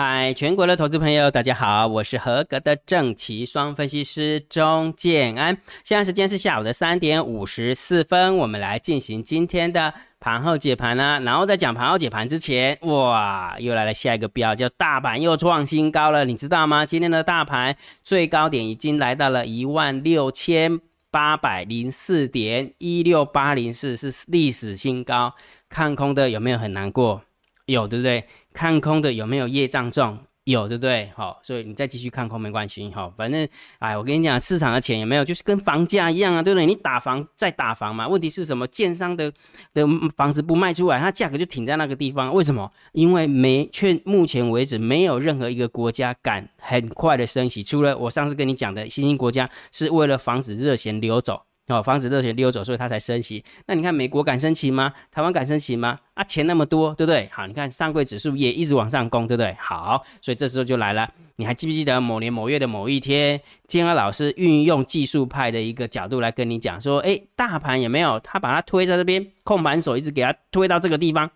嗨，全国的投资朋友，大家好，我是合格的正奇双分析师钟建安。现在时间是下午的三点五十四分，我们来进行今天的盘后解盘啦。然后在讲盘后解盘之前，哇，又来了下一个标，叫大盘又创新高了，你知道吗？今天的大盘最高点已经来到了一万六千八百零四点一六八零四，是历史新高。看空的有没有很难过？有，对不对？看空的有没有业障重？有，对不对？好，所以你再继续看空没关系，好，反正，哎，我跟你讲，市场的钱有没有，就是跟房价一样啊，对不对？你打房再打房嘛，问题是什么？建商的的房子不卖出来，它价格就停在那个地方，为什么？因为没，却目前为止没有任何一个国家敢很快的升息，除了我上次跟你讲的新兴国家，是为了防止热钱流走。哦，防止热钱溜走，所以它才升息。那你看美国敢升息吗？台湾敢升息吗？啊，钱那么多，对不对？好，你看上柜指数也一直往上攻，对不对？好，所以这时候就来了。你还记不记得某年某月的某一天，金安老师运用技术派的一个角度来跟你讲说，哎，大盘有没有？他把它推在这边，控盘手一直给他推到这个地方，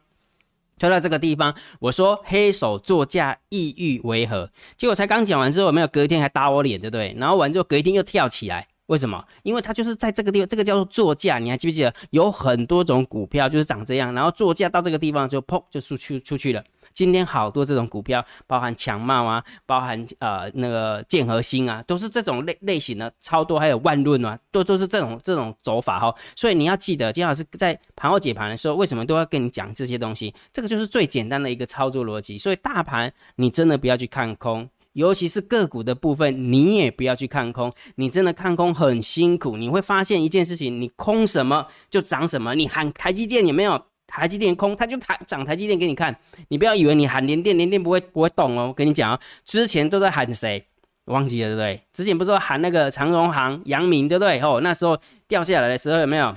推到这个地方。我说黑手作价，意欲为何？结果才刚讲完之后，没有隔一天还打我脸，对不对？然后完之后隔一天又跳起来。为什么？因为它就是在这个地方，这个叫做作价。你还记不记得有很多种股票就是长这样，然后作价到这个地方就砰就出去出去了。今天好多这种股票，包含强茂啊，包含呃那个建和兴啊，都是这种类类型的超多，还有万润啊，都都是这种这种走法哈。所以你要记得，金老师在盘后解盘的时候，为什么都要跟你讲这些东西？这个就是最简单的一个操作逻辑。所以大盘你真的不要去看空。尤其是个股的部分，你也不要去看空。你真的看空很辛苦，你会发现一件事情：你空什么就涨什么。你喊台积电有没有？台积电空，它就台涨台积电给你看。你不要以为你喊联电，联电不会不会动哦。我跟你讲啊，之前都在喊谁？忘记了对不对？之前不是说喊那个长荣行、阳明对不对？哦，那时候掉下来的时候有没有？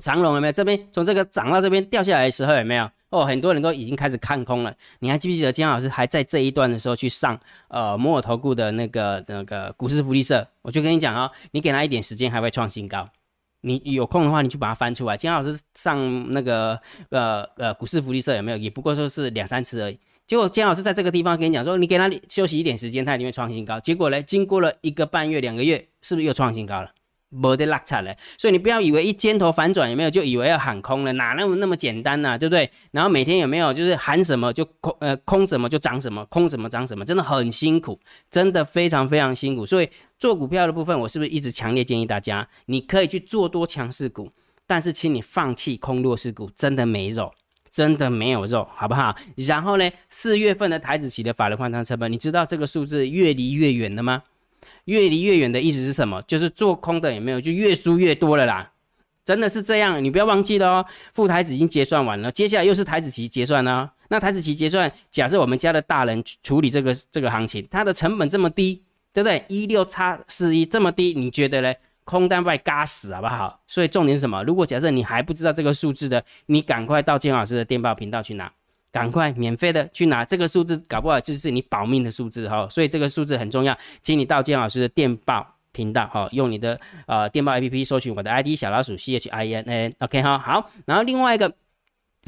长荣有没有？这边从这个涨到这边掉下来的时候有没有？哦，很多人都已经开始看空了。你还记不记得金老师还在这一段的时候去上呃摩尔投顾的那个那个股市福利社？我就跟你讲啊，你给他一点时间，还会创新高。你有空的话，你就把它翻出来。金老师上那个呃呃股市福利社有没有？也不过说是两三次而已。结果金老师在这个地方跟你讲说，你给他休息一点时间，他一定会创新高。结果呢，经过了一个半月、两个月，是不是又创新高了？没得落差了，所以你不要以为一尖头反转有没有就以为要喊空了，哪那么那么简单呢？对不对？然后每天有没有就是喊什么就空呃空什么就涨什么，空什么涨什么，真的很辛苦，真的非常非常辛苦。所以做股票的部分，我是不是一直强烈建议大家，你可以去做多强势股，但是请你放弃空弱势股，真的没肉，真的没有肉，好不好？然后呢，四月份的台子期的法律换仓成本，你知道这个数字越离越远了吗？越离越远的意思是什么？就是做空的也没有就越输越多了啦？真的是这样，你不要忘记了哦。副台子已经结算完了，接下来又是台子期结算呢。那台子期结算，假设我们家的大人处理这个这个行情，它的成本这么低，对不对？一六叉四一这么低，你觉得嘞？空单被嘎死好不好？所以重点是什么？如果假设你还不知道这个数字的，你赶快到金老师的电报频道去拿。赶快免费的去拿这个数字，搞不好就是你保命的数字哈，所以这个数字很重要，请你到建老师的电报频道哈，用你的呃电报 A P P 搜寻我的 I D 小老鼠 C H I N N，OK 哈好，然后另外一个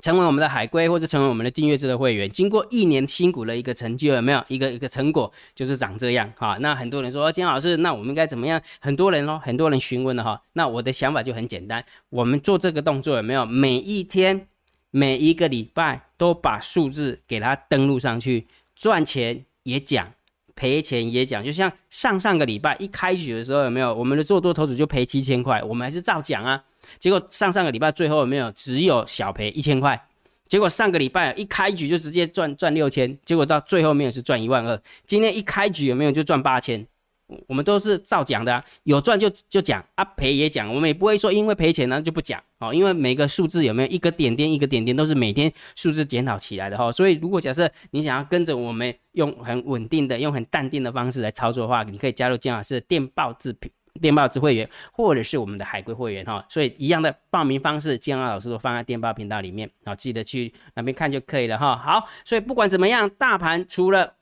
成为我们的海归或者成为我们的订阅制的会员，经过一年辛苦的一个成就有没有一个一个成果就是长这样哈，那很多人说金老师，那我们应该怎么样？很多人哦，很多人询问了哈，那我的想法就很简单，我们做这个动作有没有每一天？每一个礼拜都把数字给它登录上去，赚钱也讲，赔钱也讲。就像上上个礼拜一开局的时候，有没有我们的做多头组就赔七千块，我们还是照讲啊。结果上上个礼拜最后有没有只有小赔一千块？结果上个礼拜一开局就直接赚赚六千，结果到最后面是赚一万二。今天一开局有没有就赚八千？我们都是照讲的啊，有赚就就讲啊，赔也讲，我们也不会说因为赔钱呢就不讲哦，因为每个数字有没有一个点点一个点点都是每天数字检讨起来的哈，所以如果假设你想要跟着我们用很稳定的、用很淡定的方式来操作的话，你可以加入姜老师的电报制品、电报制会员，或者是我们的海龟会员哈，所以一样的报名方式，姜老师都放在电报频道里面啊，记得去那边看就可以了哈。好，所以不管怎么样，大盘除了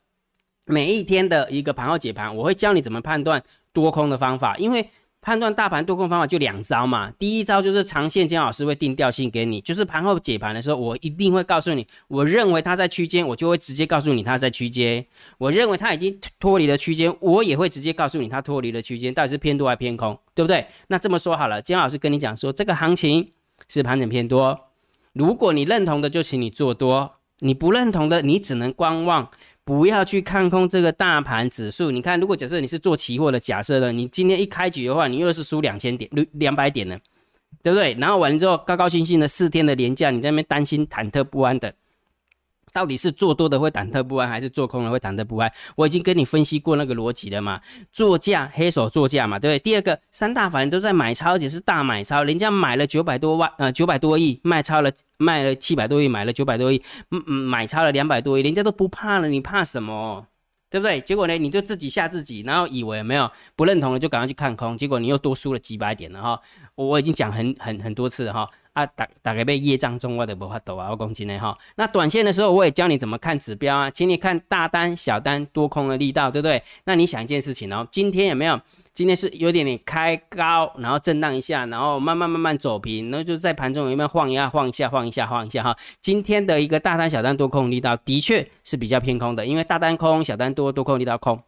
每一天的一个盘后解盘，我会教你怎么判断多空的方法，因为判断大盘多空方法就两招嘛。第一招就是长线，姜老师会定调性给你，就是盘后解盘的时候，我一定会告诉你，我认为它在区间，我就会直接告诉你它在区间。我认为它已经脱离了区间，我也会直接告诉你它脱离了区间，到底是偏多还偏空，对不对？那这么说好了，姜老师跟你讲说，这个行情是盘整偏多，如果你认同的，就请你做多；你不认同的，你只能观望。不要去看空这个大盘指数。你看，如果假设你是做期货的，假设呢，你今天一开局的话，你又是输两千点、两两百点呢，对不对？然后完了之后，高高兴兴的四天的连假，你在那边担心、忐忑不安的。到底是做多的会忐忑不安，还是做空的会忐忑不安？我已经跟你分析过那个逻辑了嘛，作价黑手作价嘛，对不对？第二个，三大法人都在买超，而且是大买超，人家买了九百多万，呃，九百多亿，卖超了，卖了七百多亿，买了九百多亿，嗯嗯，买超了两百多亿，人家都不怕了，你怕什么？对不对？结果呢，你就自己吓自己，然后以为没有不认同了，就赶快去看空，结果你又多输了几百点了哈。我已经讲很很很多次了哈。啊，大大概被业障中，我的无法抖啊，我讲真的哈。那短线的时候，我也教你怎么看指标啊，请你看大单、小单、多空的力道，对不对？那你想一件事情哦，今天有没有？今天是有点点开高，然后震荡一下，然后慢慢慢慢走平，然后就在盘中有没有晃一下、晃一下、晃一下、晃一下哈。今天的一个大单、小单、多空力道的确是比较偏空的，因为大单空、小单多，多空力道空，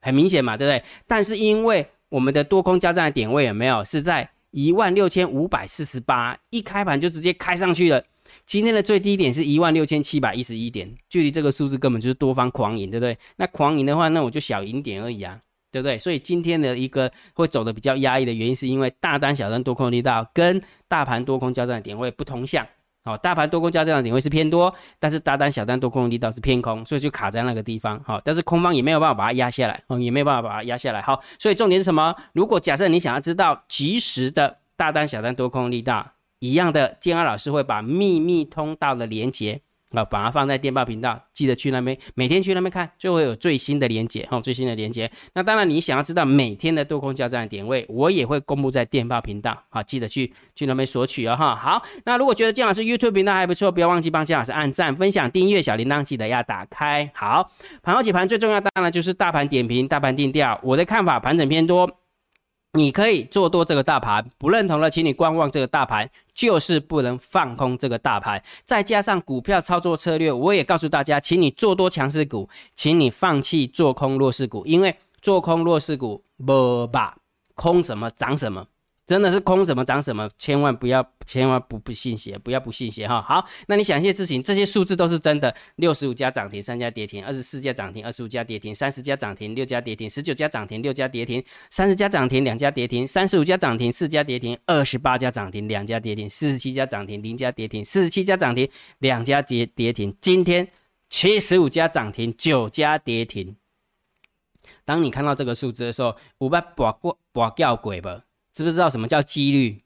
很明显嘛，对不对？但是因为我们的多空交战的点位有没有是在？一万六千五百四十八，一开盘就直接开上去了。今天的最低点是一万六千七百一十一点，距离这个数字根本就是多方狂赢，对不对？那狂赢的话，那我就小赢点而已啊，对不对？所以今天的一个会走的比较压抑的原因，是因为大单、小单多空力道跟大盘多空交战的点位不同向。好，大盘多空交战的点位是偏多，但是大单小单多空力道是偏空，所以就卡在那个地方。好，但是空方也没有办法把它压下来，哦，也没有办法把它压下来。好，所以重点是什么？如果假设你想要知道及时的大单小单多空力道一样的，建安老师会把秘密通道的连接。啊，把它放在电报频道，记得去那边，每天去那边看，就会有最新的连接，哈，最新的连接。那当然，你想要知道每天的多空交战的点位，我也会公布在电报频道，好，记得去去那边索取哦，哈。好，那如果觉得姜老师 YouTube 频道还不错，不要忘记帮姜老师按赞、分享、订阅小铃铛，记得要打开。好，盘后解盘最重要当然就是大盘点评、大盘定调。我的看法，盘整偏多。你可以做多这个大盘，不认同的，请你观望这个大盘，就是不能放空这个大盘。再加上股票操作策略，我也告诉大家，请你做多强势股，请你放弃做空弱势股，因为做空弱势股不吧空什么涨什么。真的是空什么涨什么，千万不要，千万不不信邪，不要不信邪哈。好，那你想一些事情，这些数字都是真的。六十五家涨停，三家跌停；二十四家涨停，二十五家跌停；三十家涨停，六家跌停；十九家涨停，六家跌停；三十家涨停，两家跌停；三十五家涨停，四家跌停；二十八家涨停，两家跌停；四十七家涨停，零家跌停；四十七家涨停，两家跌跌停。今天七十五家涨停，九家跌停。当你看到这个数字的时候，五百把过把掉鬼吧。知不知道什么叫几率？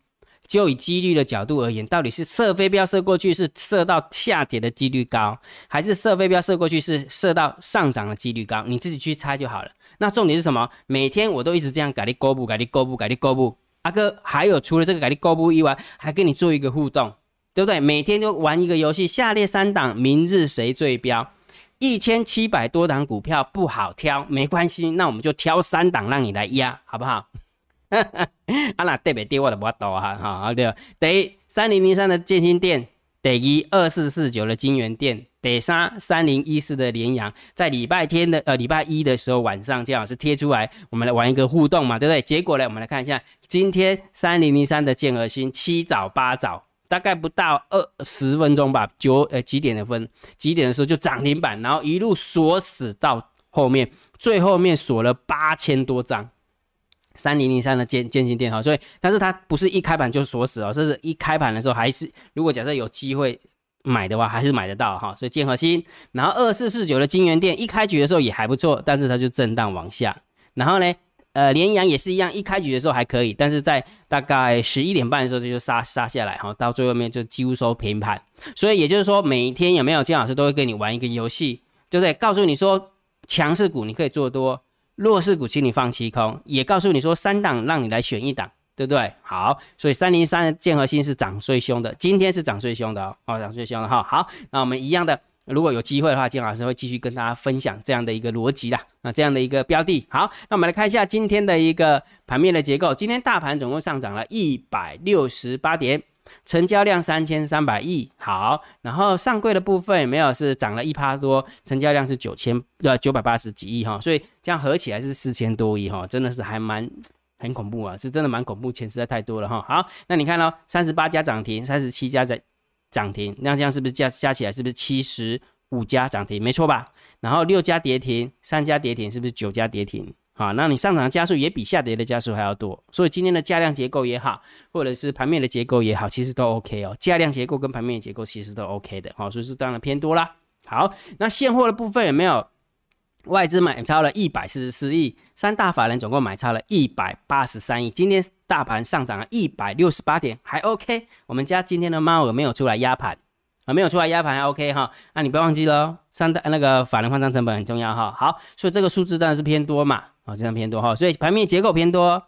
就以几率的角度而言，到底是射飞镖射过去是射到下跌的几率高，还是射飞镖射过去是射到上涨的几率高？你自己去猜就好了。那重点是什么？每天我都一直这样改你勾布，改你勾布，改你勾布。阿哥，还有除了这个改你勾布以外，还跟你做一个互动，对不对？每天就玩一个游戏，下列三档，明日谁最标？一千七百多档股票不好挑，没关系，那我们就挑三档让你来压，好不好？啊，那特别跌我都不多哈，好对。第一，三零零三的建新店；第二，二四四九的金源店；第三，三零一四的联阳。在礼拜天的呃礼拜一的时候晚上，姜老师贴出来，我们来玩一个互动嘛，对不对？结果呢，我们来看一下，今天三零零三的建和新七早八早，大概不到二十分钟吧，九呃几点的分？几点的时候就涨停板，然后一路锁死到后面，最后面锁了八千多张。三零零三的建建新电哈，所以但是它不是一开盘就锁死哦，这是一开盘的时候还是如果假设有机会买的话，还是买得到哈。所以建和新，然后二四四九的金源店一开局的时候也还不错，但是它就震荡往下。然后呢，呃，联阳也是一样，一开局的时候还可以，但是在大概十一点半的时候就杀杀下来哈，到最后面就几乎收平盘。所以也就是说，每一天有没有金老师都会跟你玩一个游戏，对不对？告诉你说强势股你可以做多。弱势股，请你放弃空，也告诉你说三档让你来选一档，对不对？好，所以三零三建和新是涨最凶的，今天是涨最凶的哦，哦，涨最凶的哈。好，那我们一样的如果有机会的话，金老师会继续跟大家分享这样的一个逻辑啦，啊，这样的一个标的。好，那我们来看一下今天的一个盘面的结构。今天大盘总共上涨了一百六十八点，成交量三千三百亿。好，然后上柜的部分没有是涨了一趴多，成交量是九千呃九百八十几亿哈，所以这样合起来是四千多亿哈，真的是还蛮很恐怖啊，是真的蛮恐怖，钱实在太多了哈。好，那你看哦，三十八家涨停，三十七家在。涨停，那这样是不是加加起来是不是七十五家涨停？没错吧？然后六家跌停，三家跌停，是不是九家跌停？好，那你上涨的加速也比下跌的加速还要多，所以今天的价量结构也好，或者是盘面的结构也好，其实都 OK 哦。价量结构跟盘面的结构其实都 OK 的，好，所以是当然偏多啦。好，那现货的部分有没有？外资买超了一百四十四亿，三大法人总共买超了一百八十三亿。今天大盘上涨了一百六十八点，还 OK。我们家今天的猫耳没有出来压盘啊，没有出来压盘还 OK 哈。那你不要忘记喽，三大那个法人换仓成本很重要哈。好，所以这个数字当然是偏多嘛，啊，这样偏多哈。所以盘面结构偏多，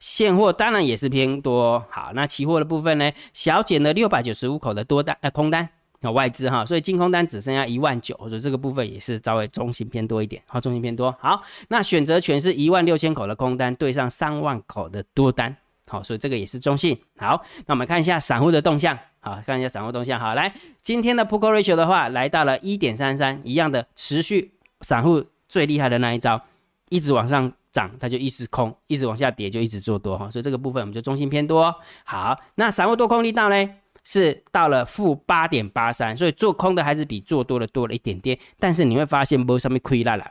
现货当然也是偏多。好，那期货的部分呢，小减了六百九十五口的多单呃空单。啊外资哈，所以净空单只剩下一万九，所以这个部分也是稍微中性偏多一点，好，中性偏多。好，那选择权是一万六千口的空单对上三万口的多单，好，所以这个也是中性。好，那我们看一下散户的动向，好，看一下散户动向。好，来，今天的 p o k ratio 的话，来到了一点三三，一样的持续，散户最厉害的那一招，一直往上涨，它就一直空；一直往下跌，就一直做多哈。所以这个部分我们就中性偏多。好，那散户多空力道呢？是到了负八点八三，所以做空的还是比做多的多了一点点，但是你会发现波上面亏烂了。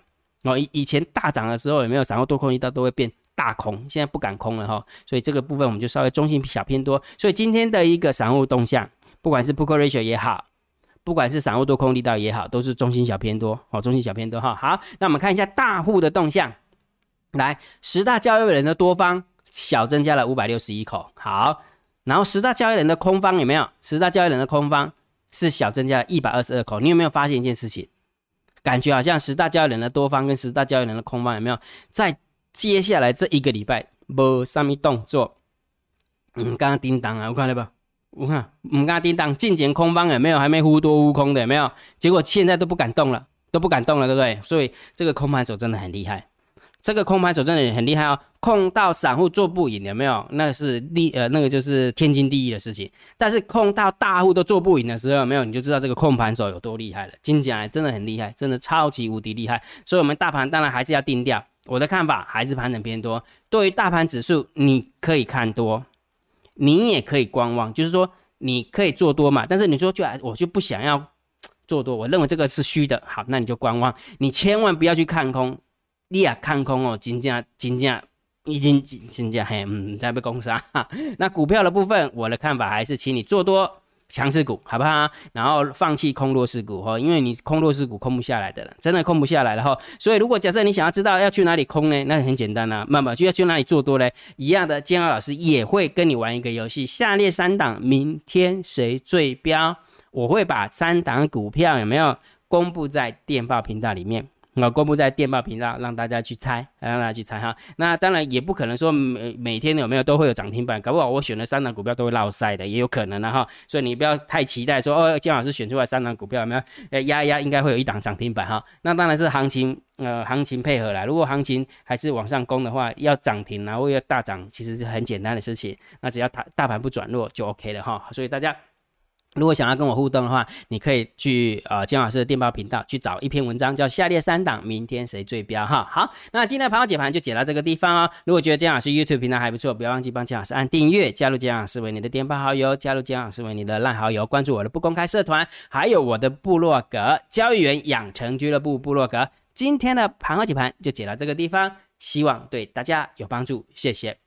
哦，以以前大涨的时候有没有散户多空一道都会变大空，现在不敢空了哈，所以这个部分我们就稍微中性小偏多。所以今天的一个散户动向，不管是 put ratio 也好，不管是散户多空力道也好，都是中性小偏多哦，中性小偏多哈。好，那我们看一下大户的动向，来十大交易人的多方小增加了五百六十一口，好。然后十大交易人的空方有没有？十大交易人的空方是小增加了一百二十二口。你有没有发现一件事情？感觉好像十大交易人的多方跟十大交易人的空方有没有在接下来这一个礼拜无上面动作？嗯，刚刚叮当啊，我看到吧？我看，嗯，刚叮当，进前空方有没有？还没忽多忽空的有没有？结果现在都不敢动了，都不敢动了，对不对？所以这个空盘手真的很厉害。这个空盘手真的很厉害哦，控到散户做不赢，有没有？那是利呃，那个就是天经地义的事情。但是控到大户都做不赢的时候，有没有？你就知道这个控盘手有多厉害了。金甲真的很厉害，真的超级无敌厉害。所以，我们大盘当然还是要定调。我的看法还是盘整偏多。对于大盘指数，你可以看多，你也可以观望，就是说你可以做多嘛。但是你说就我就不想要做多，我认为这个是虚的。好，那你就观望，你千万不要去看空。你也看空哦，金价金价已经金价嘿，嗯，在被攻杀。那股票的部分，我的看法还是请你做多强势股，好不好？然后放弃空弱势股哈，因为你空弱势股空不下来的了，真的空不下来了哈。所以如果假设你想要知道要去哪里空呢，那很简单呐，那么就要去哪里做多呢？一样的，建安老师也会跟你玩一个游戏，下列三档明天谁最标？我会把三档股票有没有公布在电报频道里面。那公布在电报频道，让大家去猜，让大家去猜哈。那当然也不可能说每每天有没有都会有涨停板，搞不好我选的三档股票都会落赛的，也有可能的哈。所以你不要太期待说哦，姜老师选出来三档股票有没有？呃，压一压应该会有一档涨停板哈。那当然是行情，呃，行情配合啦。如果行情还是往上攻的话，要涨停然后要大涨，其实是很简单的事情。那只要大大盘不转弱就 OK 了哈。所以大家。如果想要跟我互动的话，你可以去呃金老师的电报频道去找一篇文章，叫下列三档明天谁最标哈。好，那今天的盘后解盘就解到这个地方哦。如果觉得金老师 YouTube 频道还不错，不要忘记帮金老师按订阅，加入金老师为你的电报好友，加入金老师为你的烂好友，关注我的不公开社团，还有我的部落格交易员养成俱乐部部落格。今天的盘后解盘就解到这个地方，希望对大家有帮助，谢谢。